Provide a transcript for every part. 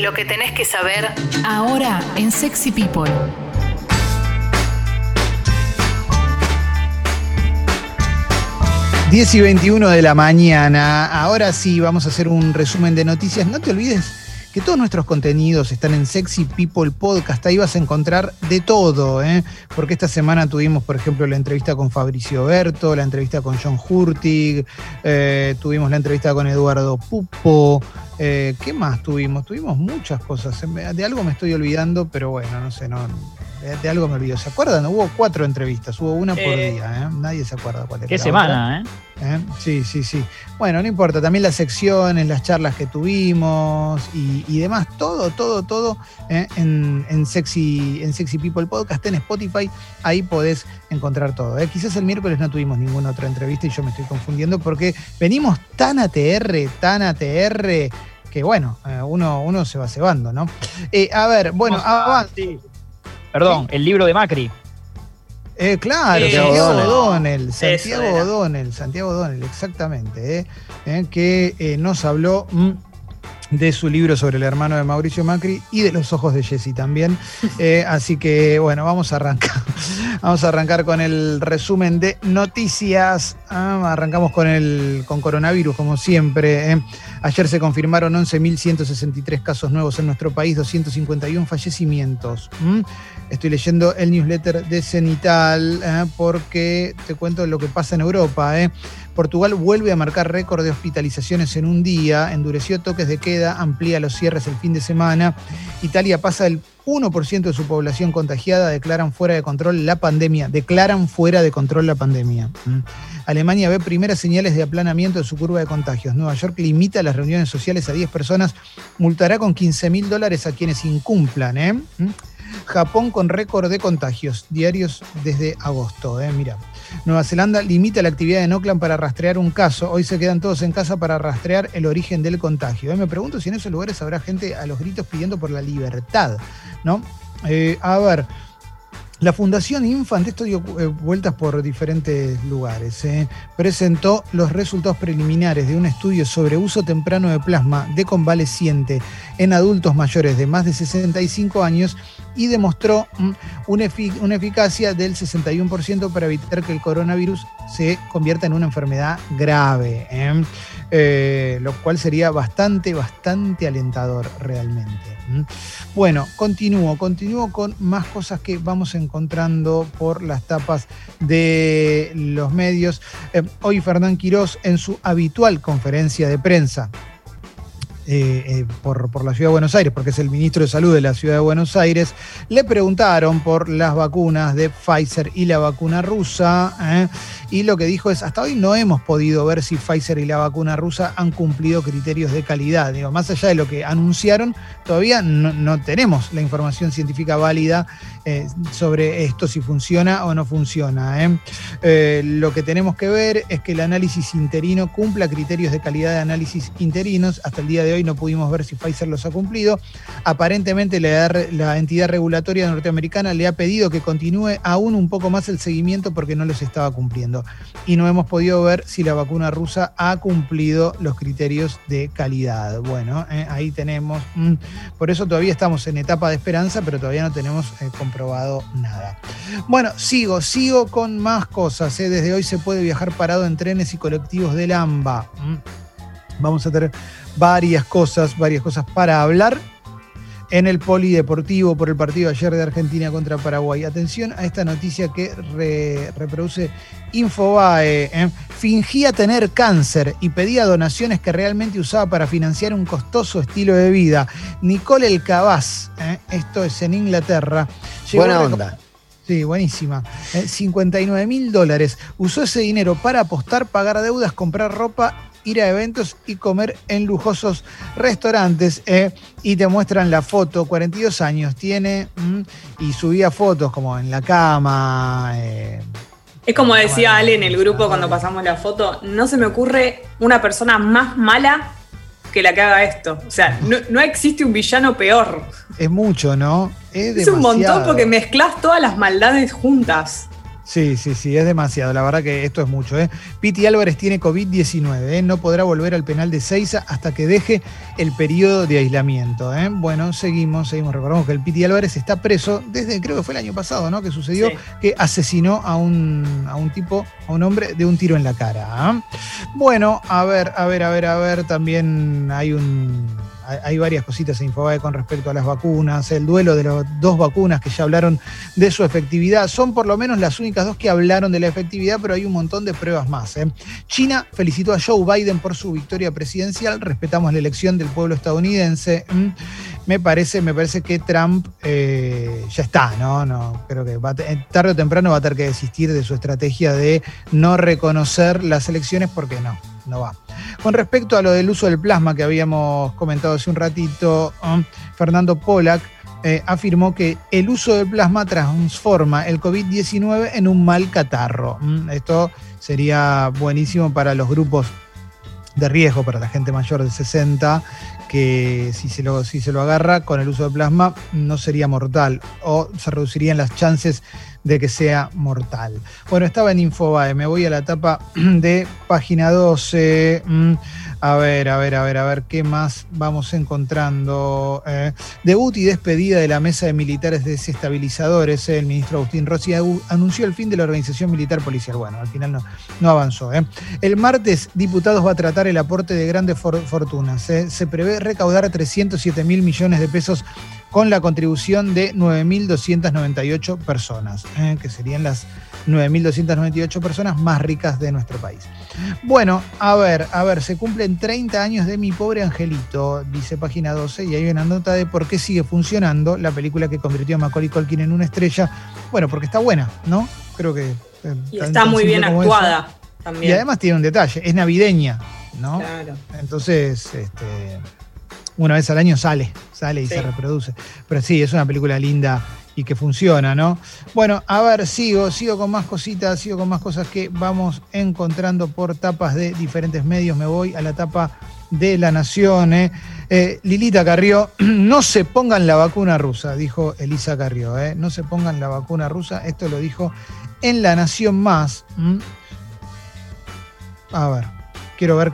Lo que tenés que saber ahora en Sexy People. 10 y 21 de la mañana. Ahora sí, vamos a hacer un resumen de noticias. No te olvides que todos nuestros contenidos están en Sexy People Podcast. Ahí vas a encontrar de todo, ¿eh? porque esta semana tuvimos, por ejemplo, la entrevista con Fabricio Berto, la entrevista con John Hurtig, eh, tuvimos la entrevista con Eduardo Pupo. Eh, ¿Qué más tuvimos? Tuvimos muchas cosas. De algo me estoy olvidando, pero bueno, no sé, no, de, algo me olvido. ¿Se acuerdan? Hubo cuatro entrevistas, hubo una por eh, día, ¿eh? Nadie se acuerda cuál era. Qué semana, ¿eh? ¿eh? Sí, sí, sí. Bueno, no importa, también las secciones, las charlas que tuvimos y, demás, todo, todo, todo en, Sexy, en Sexy People Podcast, en Spotify, ahí podés encontrar todo. Quizás el miércoles no tuvimos ninguna otra entrevista y yo me estoy confundiendo porque venimos tan ATR, tan ATR que bueno, uno, uno se va cebando, ¿no? a ver, bueno, avance. Perdón, el libro de Macri. Eh, claro, Santiago O'Donnell, Santiago O'Donnell, Santiago O'Donnell, exactamente, eh, eh, que nos habló mm, de su libro sobre el hermano de Mauricio Macri y de los ojos de Jesse también. así que bueno, vamos a arrancar. Vamos a arrancar con el resumen de noticias. Ah, arrancamos con el con coronavirus, como siempre. Ayer se confirmaron 11.163 casos nuevos en nuestro país, 251 fallecimientos. Estoy leyendo el newsletter de Cenital ¿eh? porque te cuento lo que pasa en Europa. ¿eh? Portugal vuelve a marcar récord de hospitalizaciones en un día, endureció toques de queda, amplía los cierres el fin de semana. Italia pasa el 1% de su población contagiada, declaran fuera de control la pandemia, declaran fuera de control la pandemia. Alemania ve primeras señales de aplanamiento de su curva de contagios. Nueva York limita las reuniones sociales a 10 personas, multará con 15 mil dólares a quienes incumplan. ¿eh? Japón con récord de contagios diarios desde agosto. Eh, mira. Nueva Zelanda limita la actividad en Oakland para rastrear un caso. Hoy se quedan todos en casa para rastrear el origen del contagio. Eh, me pregunto si en esos lugares habrá gente a los gritos pidiendo por la libertad. ¿no? Eh, a ver. La Fundación Infant, esto dio eh, vueltas por diferentes lugares, eh, presentó los resultados preliminares de un estudio sobre uso temprano de plasma de convaleciente en adultos mayores de más de 65 años y demostró mm, una, eficacia del 61% para evitar que el coronavirus se convierta en una enfermedad grave, ¿eh? lo cual sería bastante, bastante alentador realmente. Bueno, continúo, continúo con más cosas que vamos encontrando por las tapas de los medios. Eh, hoy Fernán Quirós en su habitual conferencia de prensa eh, eh, por, la Ciudad de Buenos Aires, porque es el ministro de Salud de la Ciudad de Buenos Aires, le preguntaron por las vacunas de Pfizer y la vacuna rusa, ¿eh? y lo que dijo es, hasta hoy no hemos podido ver si Pfizer y la vacuna rusa han cumplido criterios de calidad. Digo, más allá de lo que anunciaron, todavía no, tenemos la información científica válida sobre esto, si funciona o no funciona. lo que tenemos que ver es que el análisis interino cumpla criterios de calidad de análisis interinos. Hasta el día de hoy no pudimos ver si Pfizer los ha cumplido. Aparentemente la, entidad regulatoria norteamericana le ha pedido que continúe aún un poco más el seguimiento porque no los estaba cumpliendo. Y no hemos podido ver si la vacuna rusa ha cumplido los criterios de calidad. Bueno, eh, ahí tenemos. Mm, por eso todavía estamos en etapa de esperanza, pero todavía no tenemos eh, comprobado nada. Bueno, sigo, sigo con más cosas. Eh. Desde hoy se puede viajar parado en trenes y colectivos del AMBA. Mm. Vamos a tener varias cosas, varias cosas para hablar en el polideportivo por el partido ayer de Argentina contra Paraguay. Atención a esta noticia que reproduce Infobae. ¿eh? Fingía tener cáncer y pedía donaciones que realmente usaba para financiar un costoso estilo de vida. Nicole El Cabaz, ¿eh? esto es en Inglaterra. Buena onda. Sí, buenísima. 59 ¿eh? mil dólares. Usó ese dinero para apostar, pagar deudas, comprar ropa ir a eventos y comer en lujosos restaurantes. Eh, y te muestran la foto, 42 años tiene, mm, y subía fotos como en la cama. Eh, es como decía Ale en el grupo cuando pasamos la foto, no se me ocurre una persona más mala que la que haga esto. O sea, no, existe un villano peor. Es mucho, ¿no? Es, un montón porque mezclas todas las maldades juntas. Sí, sí, sí, es demasiado. La verdad que esto es mucho. ¿eh? Piti Álvarez tiene COVID-19. ¿eh? No podrá volver al penal de Seiza hasta que deje el periodo de aislamiento. ¿eh? Bueno, seguimos, seguimos. Recordamos que el Piti Álvarez está preso desde, creo que fue el año pasado, ¿no? Que sucedió que asesinó a un, a un tipo, a un hombre de un tiro en la cara. ¿ah? Bueno, a ver, a ver, a ver, a ver. También hay un hay varias cositas en Infobae con respecto a las vacunas, el duelo de las dos vacunas que ya hablaron de su efectividad. Son por lo menos las únicas dos que hablaron de la efectividad, pero hay un montón de pruebas más. ¿eh? China felicitó a Joe Biden por su victoria presidencial. Respetamos la elección del pueblo estadounidense. Me parece, me parece que Trump eh, ya está, ¿no? no creo que tarde o temprano va a tener que desistir de su estrategia de no reconocer las elecciones porque no, no va. Con respecto a lo del uso del plasma que habíamos comentado hace un ratito, um, Fernando Pollack eh, afirmó que el uso del plasma transforma el COVID-19 en un mal catarro. Mm, esto sería buenísimo para los grupos de riesgo, para la gente mayor de 60, que si se, lo, si se lo agarra con el uso de plasma no sería mortal o se reducirían las chances de que sea mortal. Bueno, estaba en Infobae, me voy a la etapa de página 12. Mm, a ver, a ver, a ver, a ver, ¿qué más vamos encontrando? Eh, debut y despedida de la mesa de militares desestabilizadores. el ministro Agustín Rossi anunció el fin de la organización militar policial. Bueno, al final no, no avanzó. Eh. El martes, diputados va a tratar el aporte de grandes fortunas. Eh. Se prevé recaudar 307 mil millones de pesos con la contribución de 9.298 personas, eh, que serían las 9.298 personas más ricas de nuestro país. Bueno, a ver, a ver, se cumplen 30 años de Mi Pobre Angelito, dice página 12, y hay una nota de por qué sigue funcionando la película que convirtió a Macaulay Culkin en una estrella. Bueno, porque está buena, ¿no? Creo que... Eh, y está muy bien actuada también. Y además tiene un detalle, es navideña, ¿no? Claro. Entonces, este una vez al año sale, sale y se reproduce. Pero sí, es una película linda y que funciona, ¿no? Bueno, a ver, sigo, sigo con más cositas, sigo con más cosas que vamos encontrando por tapas de diferentes medios. Me voy a la tapa de La Nación. ¿eh? Eh, Lilita Carrió, no se pongan la vacuna rusa, dijo Elisa Carrió, ¿eh? no se pongan la vacuna rusa. Esto lo dijo en La Nación Más. A ver, quiero ver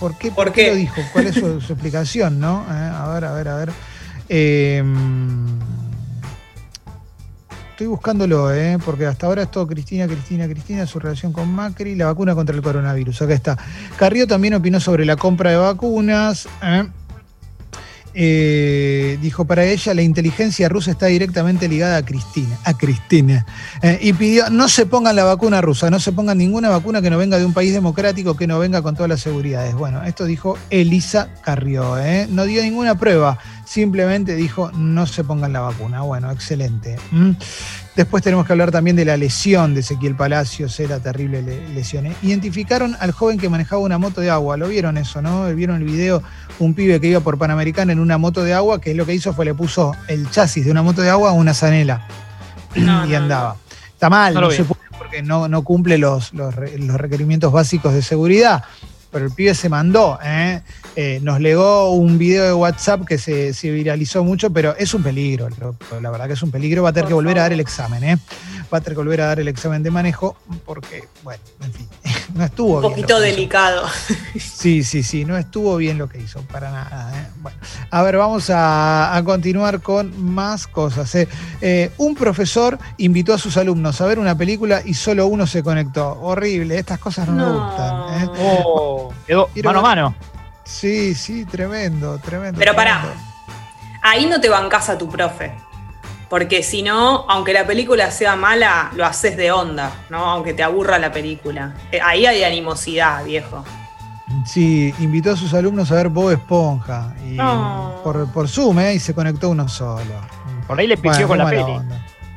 ¿Por qué, ¿Por, qué? lo dijo? ¿Cuál es su, explicación? ¿no? Eh, a ver, a ver, a ver. Em, estoy buscándolo, ¿eh? porque hasta ahora es todo Cristina, Cristina, Cristina, su relación con Macri, la vacuna contra el coronavirus. Acá está. Carrió también opinó sobre la compra de vacunas. ¿eh? Eh, dijo para ella la inteligencia rusa está directamente ligada a Cristina, a Cristina, eh, y pidió no se pongan la vacuna rusa, no se pongan ninguna vacuna que no venga de un país democrático, que no venga con todas las seguridades. Bueno, esto dijo Elisa Carrió, ¿eh? no dio ninguna prueba, simplemente dijo no se pongan la vacuna. Bueno, excelente. ¿Mm? Después tenemos que hablar también de la lesión de Ezequiel Palacios, era terrible lesión. Identificaron al joven que manejaba una moto de agua, lo vieron eso, ¿no? Vieron el video, un pibe que iba por Panamericana en una moto de agua, que lo que hizo fue le puso el chasis de una moto de agua a una zanela y andaba. Está mal, no, se puede porque no, no cumple los, los, los requerimientos básicos de seguridad pero el pibe se mandó. ¿eh? Eh, nos legó un video de WhatsApp que se, viralizó mucho, pero es un peligro. La verdad que es un peligro. Va a tener que volver a dar el examen. ¿eh? Va a tener que volver a dar el examen de manejo porque, bueno, en fin, no estuvo bien. Un poquito delicado. Sí, sí, sí, no estuvo bien lo que hizo, para nada. Bueno, a ver, vamos a, continuar con más cosas. un profesor invitó a sus alumnos a ver una película y solo uno se conectó. Horrible, estas cosas no, me gustan. Oh quedó mano a mano. Sí, sí, tremendo, tremendo. Pero pará, ahí no te bancas a tu profe. Porque si no, aunque la película sea mala, lo haces de onda, ¿no? Aunque te aburra la película. Eh, ahí hay animosidad, viejo. Sí, invitó a sus alumnos a ver Bob Esponja. Y por, Zoom, ¿eh? Y se conectó uno solo. Por ahí le pifió con la peli.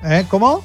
¿Eh? ¿Cómo?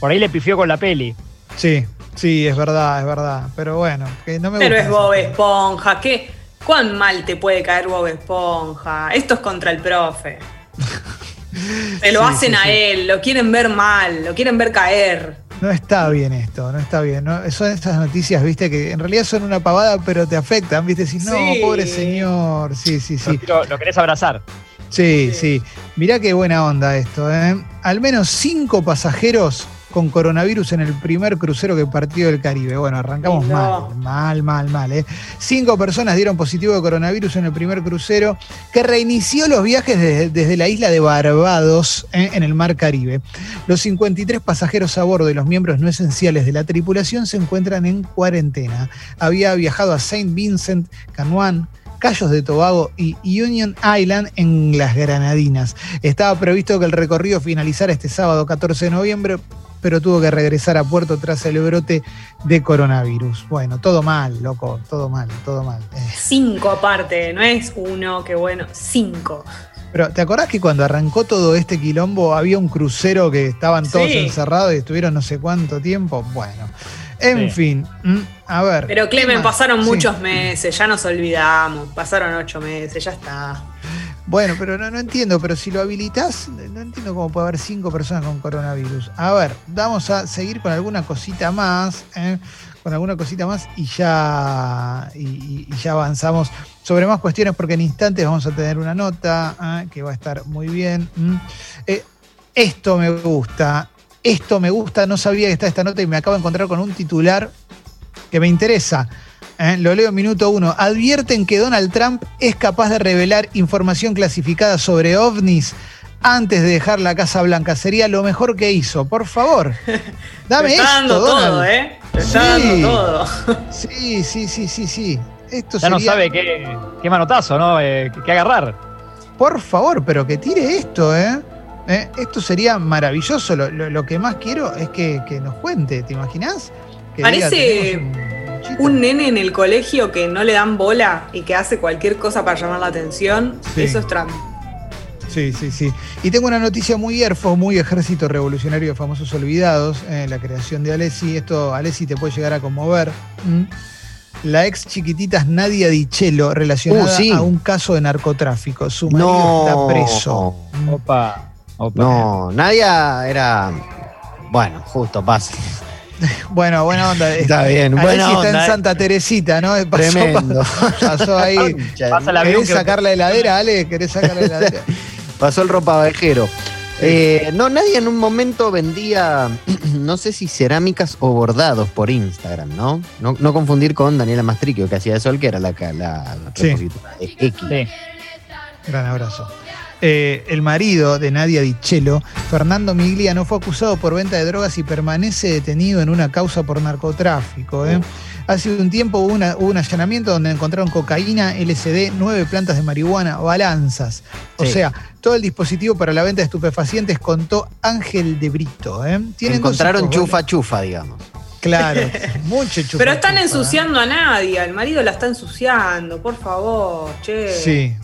Por ahí le pifió con la peli. Sí, Sí, es verdad, es verdad. Pero bueno, que no me Pero es Bob Esponja, ¿qué? ¿Cuán mal te puede caer Bob Esponja? Esto es contra el profe. Se lo hacen a él, lo quieren ver mal, lo quieren ver caer. No está bien esto, no está bien. Son estas noticias, viste, que en realidad son una pavada, pero te afectan, viste. Si no, pobre señor. Sí, sí, sí. Lo, lo querés abrazar. Sí, sí, Mirá qué buena onda esto, ¿eh? Al menos cinco pasajeros con coronavirus en el primer crucero que partió del Caribe. Bueno, arrancamos mal, mal, mal, mal. ¿eh? Cinco personas dieron positivo de coronavirus en el primer crucero que reinició los viajes desde, la isla de Barbados ¿eh? en el mar Caribe. Los 53 pasajeros a bordo y los miembros no esenciales de la tripulación se encuentran en cuarentena. Había viajado a Saint Vincent, Canuán, Cayos de Tobago y Union Island en las Granadinas. Estaba previsto que el recorrido finalizara este sábado 14 de noviembre, pero tuvo que regresar a puerto tras el brote de coronavirus. Bueno, todo mal, loco, todo mal, todo mal. Eh. Cinco aparte, no es uno, qué bueno, cinco. Pero ¿te acordás que cuando arrancó todo este quilombo había un crucero que estaban todos encerrados y estuvieron no sé cuánto tiempo? Bueno. En fin, mm, a ver. Pero Clemen, pasaron muchos meses, ya nos olvidamos. Pasaron ocho meses, ya está. Bueno, pero no, no entiendo, pero si lo habilitas, no entiendo cómo puede haber cinco personas con coronavirus. A ver, vamos a seguir con alguna cosita más, ¿eh? con alguna cosita más y ya, y, ya avanzamos sobre más cuestiones porque en instantes vamos a tener una nota ¿eh? que va a estar muy bien. Eh, esto me gusta, esto me gusta, no sabía que está esta nota y me acabo de encontrar con un titular que me interesa. ¿Eh? Lo leo en minuto uno. Advierten que Donald Trump es capaz de revelar información clasificada sobre ovnis antes de dejar la Casa Blanca. Sería lo mejor que hizo. Por favor, dame Te está dando todo, ¿eh? Te está sí. dando todo. Sí, sí, sí, sí, sí. Esto ya no sabe qué, qué manotazo, ¿no? Eh, qué agarrar. Por favor, pero que tire esto, ¿eh? ¿Eh? Esto sería maravilloso. Lo, que más quiero es que, nos cuente, ¿te imaginas? Parece un, nene en el colegio que no le dan bola y que hace cualquier cosa para llamar la atención. Eso es Trump. Sí, sí, sí. Y tengo una noticia muy ERFO, muy Ejército Revolucionario de Famosos Olvidados, eh, la creación de Alessi. Esto, Alessi, te puede llegar a conmover. La ex chiquitita Nadia Dichelo, relacionada uh, a un caso de narcotráfico. Su marido está preso. Opa. No, Nadia era. Bueno, justo, pasa. Bueno, buena onda. Está bien, buena está en Santa Teresita, ¿no? Pasó, Tremendo. Pasó ahí. ¿Querés sacar la heladera, Ale? ¿Querés sacar la heladera? Pasó el ropavejero. Eh, no, nadie en un momento vendía, no sé si cerámicas o bordados por Instagram, ¿no? No, confundir con Daniela Mastriquio, que hacía eso, que era la, la, de X. Sí. Gran abrazo. Eh, el marido de Nadia Dichelo, Fernando Miglia, no fue acusado por venta de drogas y permanece detenido en una causa por narcotráfico. ¿eh? Hace un tiempo hubo, un allanamiento donde encontraron cocaína, LSD, nueve plantas de marihuana, balanzas. O sea, todo el dispositivo para la venta de estupefacientes contó Ángel de Brito. ¿eh? Encontraron chufa chufa, digamos. Claro, mucho chufa. Pero están ensuciando a nadie, el marido la está ensuciando, por favor, che. Sí,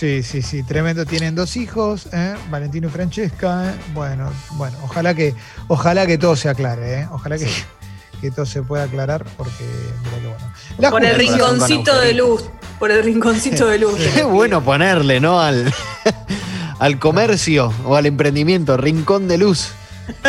Sí, sí, sí, tremendo. Tienen dos hijos, ¿eh? Valentino y Francesca. ¿eh? Bueno, bueno, ojalá que, ojalá que todo se aclare, ¿eh? ojalá que, que, todo se pueda aclarar, porque mira bueno. por el rinconcito de luz, por el rinconcito de luz. Qué bueno ponerle, ¿no? Al, al comercio o al emprendimiento, rincón de luz.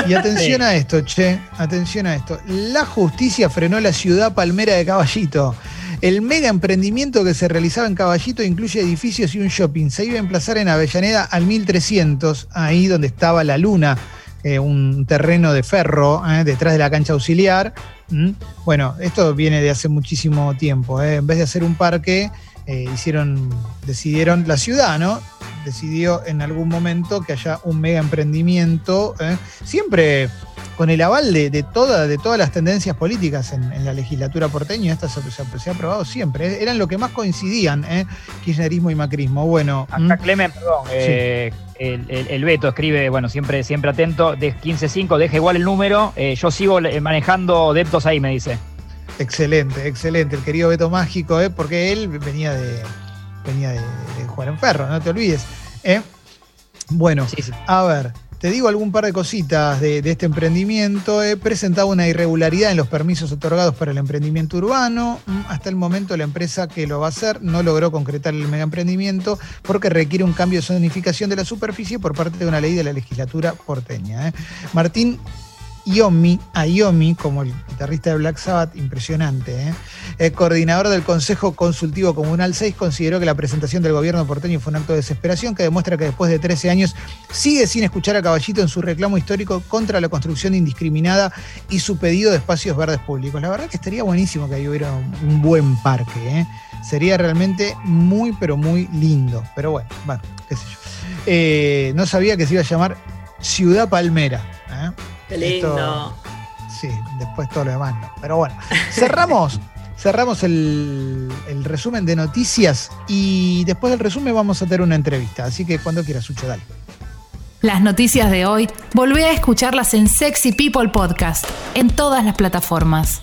Y atención a esto, che, atención a esto. La justicia frenó la ciudad palmera de Caballito. El mega emprendimiento que se realizaba en Caballito incluye edificios y un shopping. Se iba a emplazar en Avellaneda al 1300, ahí donde estaba la luna, eh, un terreno de ferro eh, detrás de la cancha auxiliar. ¿Mm? Bueno, esto viene de hace muchísimo tiempo. Eh. En vez de hacer un parque, hicieron, decidieron la ciudad, ¿no? Decidió en algún momento que haya un mega emprendimiento. Siempre con el aval de, de, todas las tendencias políticas en, la legislatura porteña, esto se, ha aprobado siempre. ¿eh? Eran lo que más coincidían, ¿eh? kirchnerismo y macrismo. Bueno. Acá. Clemen, perdón, eh, el, el, Beto escribe, bueno, siempre, siempre atento, de 15.5, deja igual el número, eh, yo sigo manejando deptos ahí, me dice. Excelente, excelente, el querido Beto Mágico, porque él venía de, venía de, jugar en ferro, no te olvides. Bueno, a ver. Te digo algún par de cositas de, este emprendimiento. He presentado una irregularidad en los permisos otorgados para el emprendimiento urbano. Mm, hasta el momento la empresa que lo va a hacer no logró concretar el mega emprendimiento porque requiere un cambio de zonificación de la superficie por parte de una ley de la legislatura porteña. ¿eh? Martín Iomi, a Iomi, como el guitarrista de Black Sabbath, impresionante. ¿eh? El coordinador del Consejo Consultivo Comunal 6 consideró que la presentación del gobierno porteño fue un acto de desesperación que demuestra que después de 13 años sigue sin escuchar a Caballito en su reclamo histórico contra la construcción indiscriminada y su pedido de espacios verdes públicos. La verdad que estaría buenísimo que ahí hubiera un buen parque. ¿eh? Sería realmente muy, pero muy lindo. Pero bueno, bueno, qué sé yo. Eh, no sabía que se iba a llamar Ciudad Palmera. Qué lindo. sí, después todo lo demás no. Pero bueno, cerramos. cerramos el, el, resumen de noticias y después del resumen vamos a tener una entrevista. Así que cuando quieras, Sucho, dale. Las noticias de hoy, volvé a escucharlas en Sexy People Podcast, en todas las plataformas.